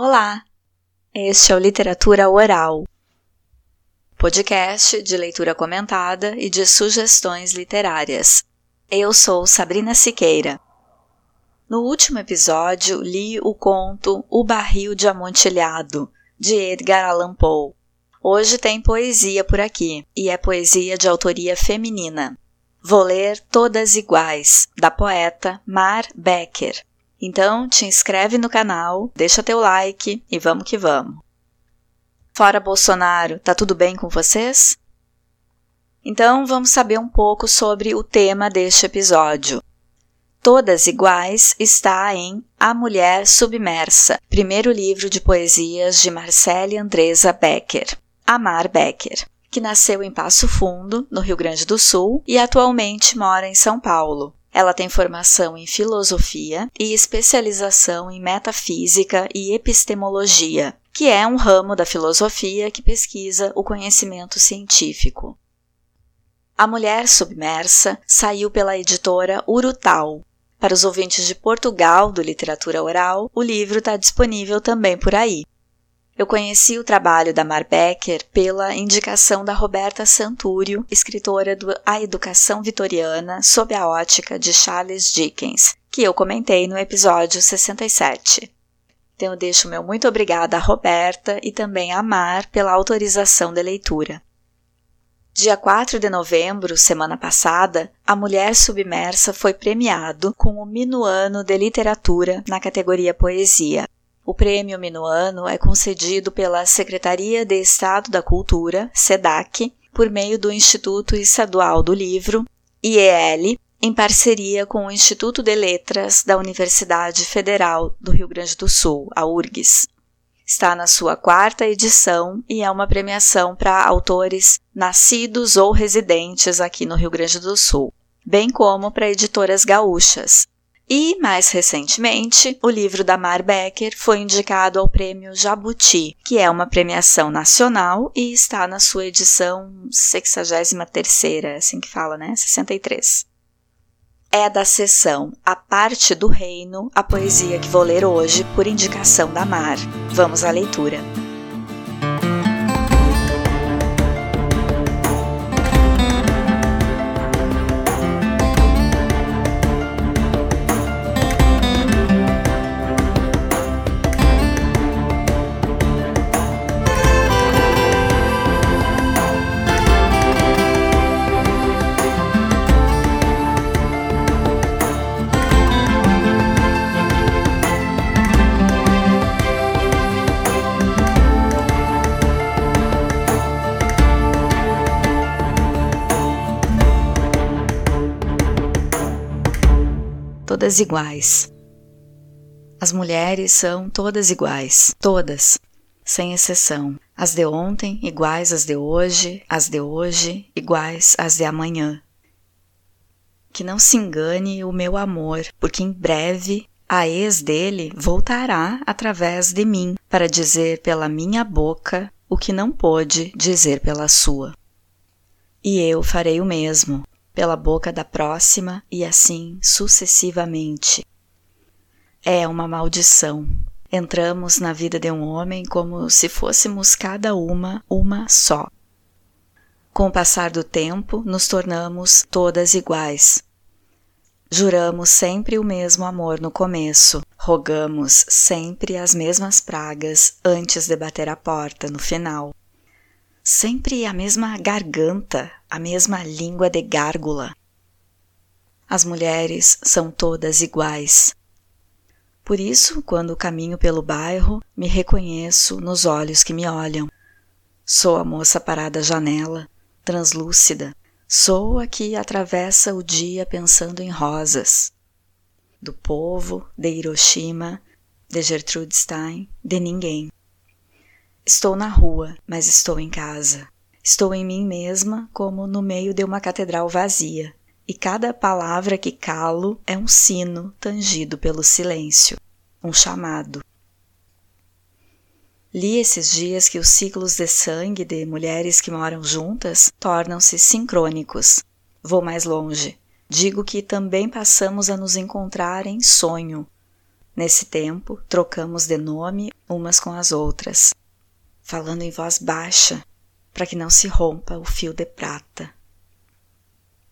Olá! Este é o Literatura Oral, podcast de leitura comentada e de sugestões literárias. Eu sou Sabrina Siqueira. No último episódio, li o conto O Barril de Amontilhado, de Edgar Allan Poe. Hoje tem poesia por aqui, e é poesia de autoria feminina. Vou ler Todas Iguais, da poeta Mar Becker. Então, te inscreve no canal, deixa teu like e vamos que vamos. Fora Bolsonaro, tá tudo bem com vocês? Então, vamos saber um pouco sobre o tema deste episódio. Todas Iguais está em A Mulher Submersa, primeiro livro de poesias de Marcele Andresa Becker, Amar Becker, que nasceu em Passo Fundo, no Rio Grande do Sul, e atualmente mora em São Paulo. Ela tem formação em filosofia e especialização em metafísica e epistemologia, que é um ramo da filosofia que pesquisa o conhecimento científico. A Mulher Submersa saiu pela editora Urutau. Para os ouvintes de Portugal do Literatura Oral, o livro está disponível também por aí. Eu conheci o trabalho da Mar Becker pela indicação da Roberta Santúrio, escritora do A Educação Vitoriana sob a ótica de Charles Dickens, que eu comentei no episódio 67. Então eu deixo meu muito obrigada a Roberta e também a Mar pela autorização da leitura. Dia 4 de novembro, semana passada, A Mulher Submersa foi premiado com o Minuano de Literatura na categoria Poesia. O prêmio Minuano é concedido pela Secretaria de Estado da Cultura, SEDAC, por meio do Instituto Estadual do Livro, IEL, em parceria com o Instituto de Letras da Universidade Federal do Rio Grande do Sul, a URGS. Está na sua quarta edição e é uma premiação para autores nascidos ou residentes aqui no Rio Grande do Sul, bem como para editoras gaúchas, e, mais recentemente, o livro da Mar Becker foi indicado ao Prêmio Jabuti, que é uma premiação nacional e está na sua edição 63 assim que fala, né? 63. É da sessão A Parte do Reino, a poesia que vou ler hoje por indicação da Mar. Vamos à leitura. Todas iguais. As mulheres são todas iguais, todas, sem exceção. As de ontem iguais às de hoje, as de hoje iguais às de amanhã. Que não se engane o meu amor, porque em breve a ex dele voltará através de mim para dizer pela minha boca o que não pôde dizer pela sua. E eu farei o mesmo, pela boca da próxima e assim sucessivamente. É uma maldição. Entramos na vida de um homem como se fôssemos cada uma uma só. Com o passar do tempo, nos tornamos todas iguais. Juramos sempre o mesmo amor no começo, rogamos sempre as mesmas pragas antes de bater a porta no final sempre a mesma garganta, a mesma língua de gárgula. As mulheres são todas iguais. Por isso, quando caminho pelo bairro, me reconheço nos olhos que me olham. Sou a moça parada à janela, translúcida. Sou a que atravessa o dia pensando em rosas. Do povo, de Hiroshima, de Gertrude Stein, de ninguém. Estou na rua, mas estou em casa. Estou em mim mesma, como no meio de uma catedral vazia, e cada palavra que calo é um sino tangido pelo silêncio, um chamado. Li esses dias que os ciclos de sangue de mulheres que moram juntas tornam-se sincrônicos. Vou mais longe. Digo que também passamos a nos encontrar em sonho, Nesse tempo, trocamos de nome umas com as outras, falando em voz baixa, para que não se rompa o fio de prata.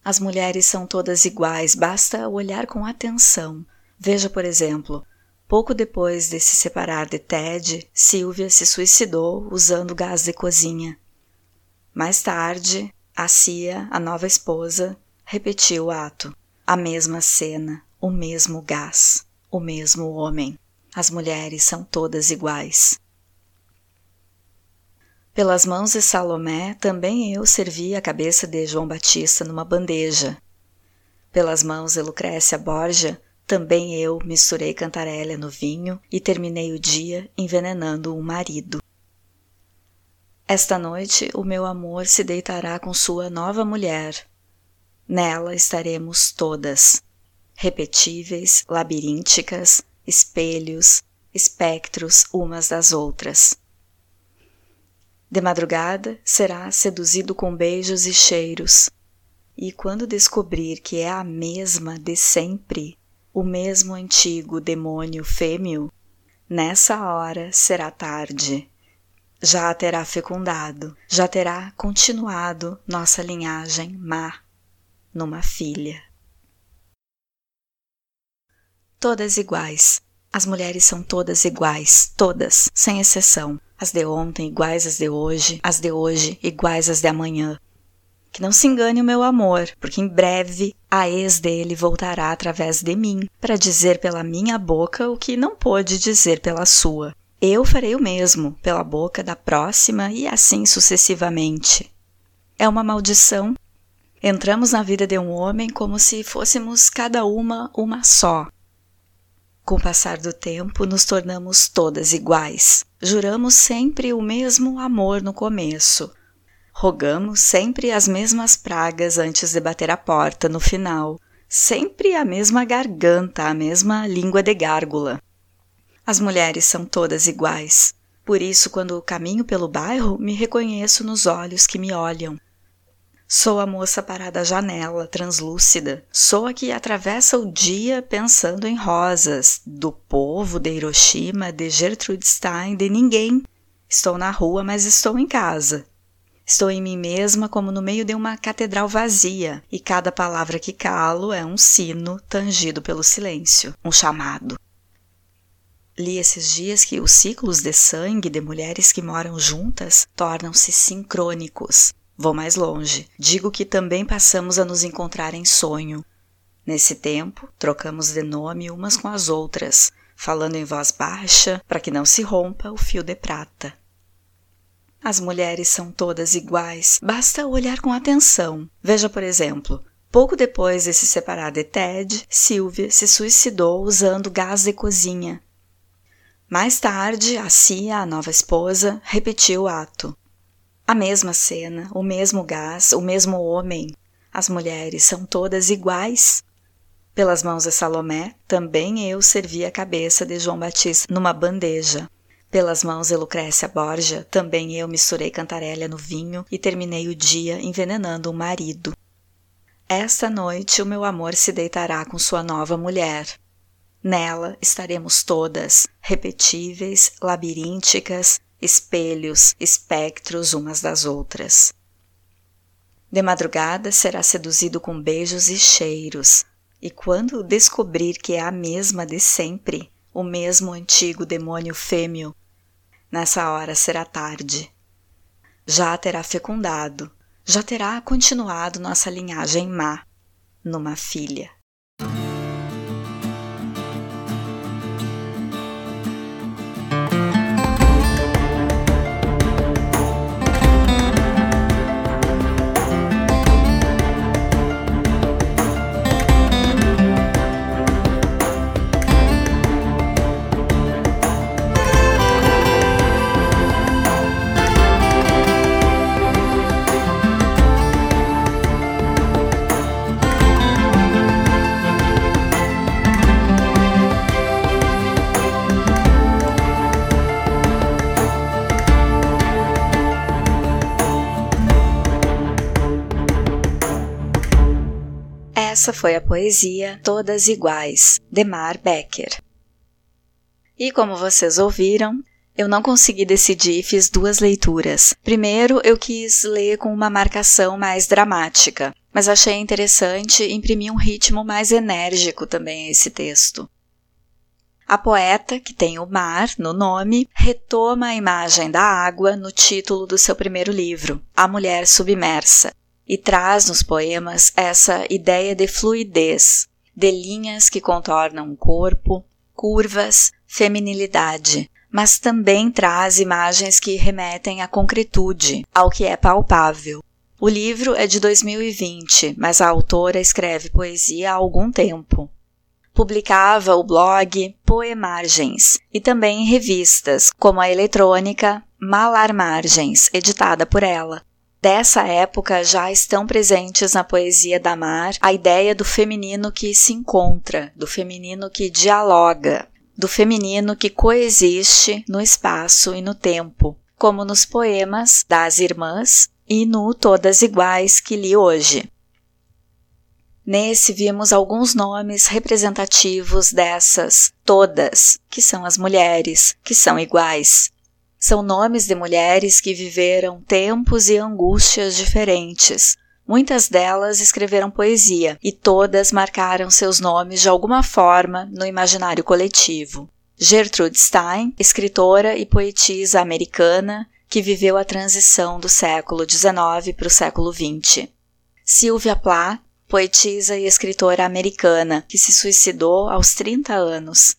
As mulheres são todas iguais, basta olhar com atenção. Veja, por exemplo, pouco depois de se separar de Ted, Sylvia se suicidou usando gás de cozinha. Mais tarde, a Cia, a nova esposa, repetiu o ato. A mesma cena, o mesmo gás, o mesmo homem. As mulheres são todas iguais. Pelas mãos de Salomé, também eu servi a cabeça de João Batista numa bandeja. Pelas mãos de Lucrécia Borgia, também eu misturei cantarélia no vinho e terminei o dia envenenando um marido. Esta noite o meu amor se deitará com sua nova mulher. Nela estaremos todas, repetíveis, labirínticas, espelhos, espectros umas das outras. De madrugada será seduzido com beijos e cheiros, e quando descobrir que é a mesma de sempre, o mesmo antigo demônio fêmeo, nessa hora será tarde. Já terá fecundado, já terá continuado nossa linhagem má numa filha. Todas iguais. As mulheres são todas iguais, todas, sem exceção as de ontem iguais às de hoje, as de hoje iguais às de amanhã. Que não se engane o meu amor, porque em breve a ex dele voltará através de mim para dizer pela minha boca o que não pôde dizer pela sua. Eu farei o mesmo pela boca da próxima e assim sucessivamente. É uma maldição. Entramos na vida de um homem como se fôssemos cada uma uma só, com o passar do tempo, nos tornamos todas iguais. Juramos sempre o mesmo amor no começo. Rogamos sempre as mesmas pragas antes de bater a porta no final. Sempre a mesma garganta, a mesma língua de gárgula. As mulheres são todas iguais. Por isso, quando caminho pelo bairro, me reconheço nos olhos que me olham. Sou a moça parada à janela, translúcida. Sou a que atravessa o dia pensando em rosas, do povo, de Hiroshima, de Gertrude Stein, de ninguém. Estou na rua, mas estou em casa. Estou em mim mesma como no meio de uma catedral vazia, e cada palavra que calo é um sino tangido pelo silêncio, um chamado. Li esses dias que os ciclos de sangue de mulheres que moram juntas tornam-se sincrônicos. Vou mais longe. Digo que também passamos a nos encontrar em sonho. Nesse tempo, trocamos de nome umas com as outras, falando em voz baixa para que não se rompa o fio de prata. As mulheres são todas iguais, basta olhar com atenção. Veja, por exemplo, pouco depois de se separar de Ted, Sylvia se suicidou usando gás de cozinha. Mais tarde, a Cia, a nova esposa, repetiu o ato. A mesma cena, o mesmo gás, o mesmo homem. As mulheres são todas iguais. Pelas mãos de Salomé, também eu servi a cabeça de João Batista numa bandeja. Pelas mãos de Lucrécia Borgia, também eu misturei cantarélia no vinho e terminei o dia envenenando um marido. Esta noite o meu amor se deitará com sua nova mulher. Nela estaremos todas, repetíveis, labirínticas, espelhos, espectros umas das outras. De madrugada será seduzido com beijos e cheiros, e quando descobrir que é a mesma de sempre, o mesmo antigo demônio fêmeo, nessa hora será tarde. Já terá fecundado, já terá continuado nossa linhagem má, numa filha. Essa foi a poesia Todas Iguais, de Mar Becker. E como vocês ouviram, eu não consegui decidir e fiz duas leituras. Primeiro, eu quis ler com uma marcação mais dramática, mas achei interessante imprimir um ritmo mais enérgico também a esse texto. A poeta, que tem o mar no nome, retoma a imagem da água no título do seu primeiro livro, A Mulher Submersa, e traz nos poemas essa ideia de fluidez, de linhas que contornam o corpo, curvas, feminilidade, mas também traz imagens que remetem à concretude, ao que é palpável. O livro é de 2020, mas a autora escreve poesia há algum tempo. Publicava o blog Poemargens e também revistas, como a eletrônica Malar Margens, editada por ela. Dessa época já estão presentes na poesia da Mar a ideia do feminino que se encontra, do feminino que dialoga, do feminino que coexiste no espaço e no tempo, como nos poemas das Irmãs e no Todas Iguais que li hoje. Nesse vimos alguns nomes representativos dessas todas, que são as mulheres, que são iguais. São nomes de mulheres que viveram tempos e angústias diferentes. Muitas delas escreveram poesia e todas marcaram seus nomes de alguma forma no imaginário coletivo. Gertrude Stein, escritora e poetisa americana, que viveu a transição do século XIX para o século XX. Sylvia Plath, poetisa e escritora americana, que se suicidou aos 30 anos.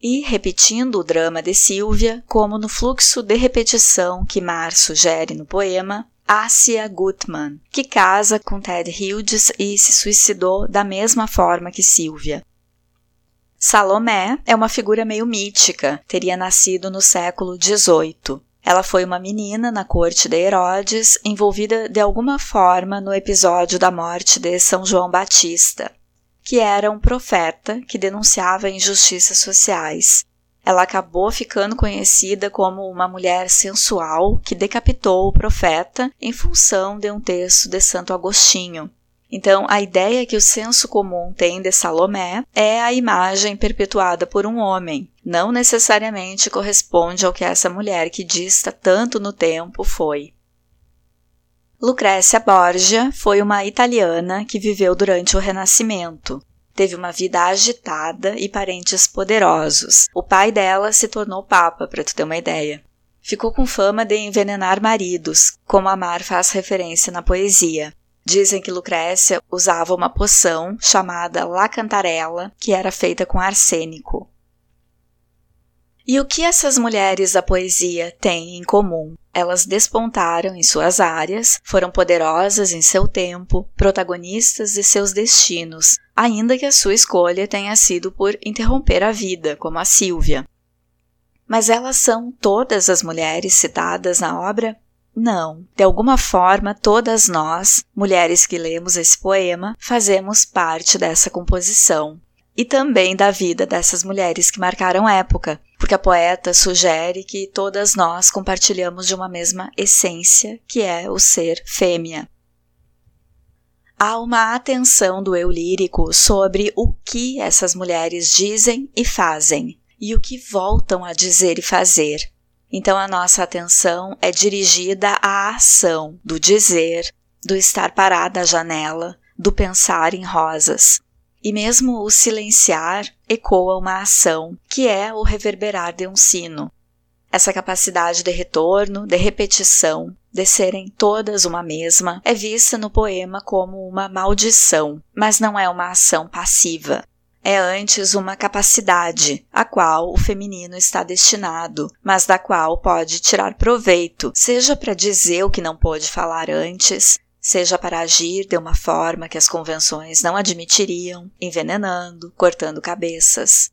E, repetindo o drama de Sylvia, como no fluxo de repetição que Mar sugere no poema, Asia Gutman, que casa com Ted Hughes e se suicidou da mesma forma que Sylvia. Salomé é uma figura meio mítica, teria nascido no século XVIII. Ela foi uma menina na corte de Herodes, envolvida de alguma forma no episódio da morte de São João Batista, que era um profeta que denunciava injustiças sociais. Ela acabou ficando conhecida como uma mulher sensual que decapitou o profeta em função de um texto de Santo Agostinho, então, a ideia que o senso comum tem de Salomé é a imagem perpetuada por um homem, não necessariamente corresponde ao que essa mulher que dista tanto no tempo foi. Lucrécia Borgia foi uma italiana que viveu durante o Renascimento. Teve uma vida agitada e parentes poderosos. O pai dela se tornou papa, para tu ter uma ideia. Ficou com fama de envenenar maridos, como Amar faz referência na poesia. Dizem que Lucrécia usava uma poção chamada lacantarela, que era feita com arsênico. E o que essas mulheres da poesia têm em comum? Elas despontaram em suas áreas, foram poderosas em seu tempo, protagonistas de seus destinos, ainda que a sua escolha tenha sido por interromper a vida, como a Sílvia. Mas elas são todas as mulheres citadas na obra? Não. De alguma forma, todas nós, mulheres que lemos esse poema, fazemos parte dessa composição. E também da vida dessas mulheres que marcaram época, porque a poeta sugere que todas nós compartilhamos de uma mesma essência, que é o ser fêmea. Há uma atenção do eu lírico sobre o que essas mulheres dizem e fazem, e o que voltam a dizer e fazer, então a nossa atenção é dirigida à ação do dizer, do estar parada à janela, do pensar em rosas. E mesmo o silenciar ecoa uma ação, que é o reverberar de um sino. Essa capacidade de retorno, de repetição, de serem todas uma mesma, é vista no poema como uma maldição, mas não é uma ação passiva é antes uma capacidade, a qual o feminino está destinado, mas da qual pode tirar proveito, seja para dizer o que não pôde falar antes, seja para agir de uma forma que as convenções não admitiriam, envenenando, cortando cabeças.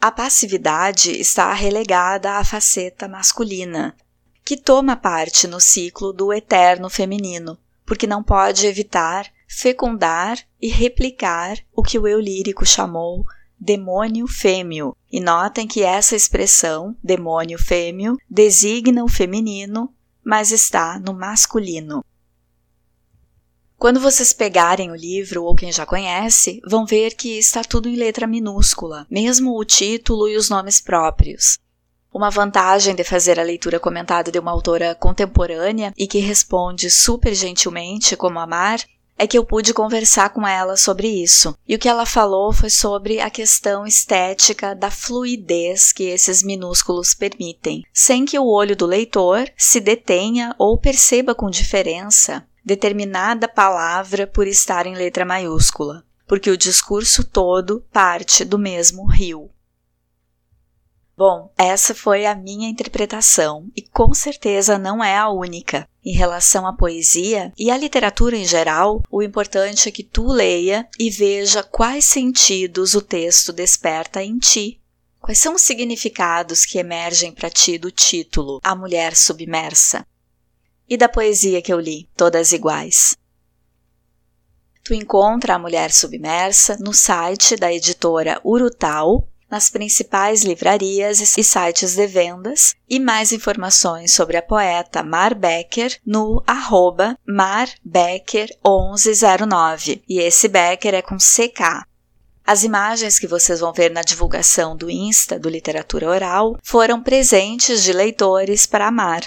A passividade está relegada à faceta masculina, que toma parte no ciclo do eterno feminino, porque não pode evitar fecundar e replicar o que o eu lírico chamou demônio fêmeo. E notem que essa expressão, demônio fêmeo, designa o feminino, mas está no masculino. Quando vocês pegarem o livro, ou quem já conhece, vão ver que está tudo em letra minúscula, mesmo o título e os nomes próprios. Uma vantagem de fazer a leitura comentada de uma autora contemporânea e que responde super gentilmente como amar é que eu pude conversar com ela sobre isso. E o que ela falou foi sobre a questão estética da fluidez que esses minúsculos permitem, sem que o olho do leitor se detenha ou perceba com diferença determinada palavra por estar em letra maiúscula, porque o discurso todo parte do mesmo rio. Bom, essa foi a minha interpretação e com certeza não é a única. Em relação à poesia e à literatura em geral, o importante é que tu leia e veja quais sentidos o texto desperta em ti. Quais são os significados que emergem para ti do título A Mulher Submersa? E da poesia que eu li, todas iguais. Tu encontra A Mulher Submersa no site da editora Urutau nas principais livrarias e sites de vendas e mais informações sobre a poeta Mar Becker no arroba marbecker1109 e esse Becker é com CK. As imagens que vocês vão ver na divulgação do Insta do Literatura Oral foram presentes de leitores para Mar.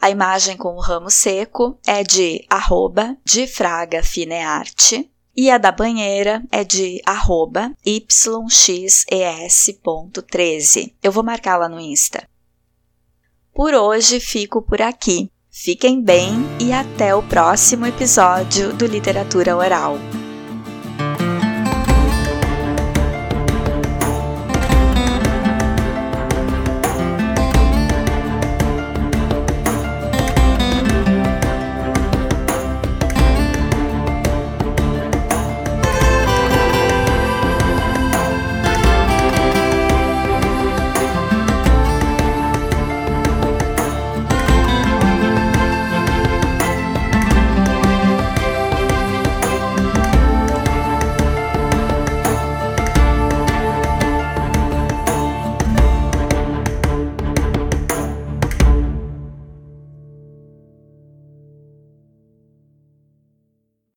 A imagem com o ramo seco é de arroba de Fraga Finearte e a da banheira é de arroba yxes.13. Eu vou marcar lá no Insta. Por hoje fico por aqui. Fiquem bem e até o próximo episódio do Literatura Oral.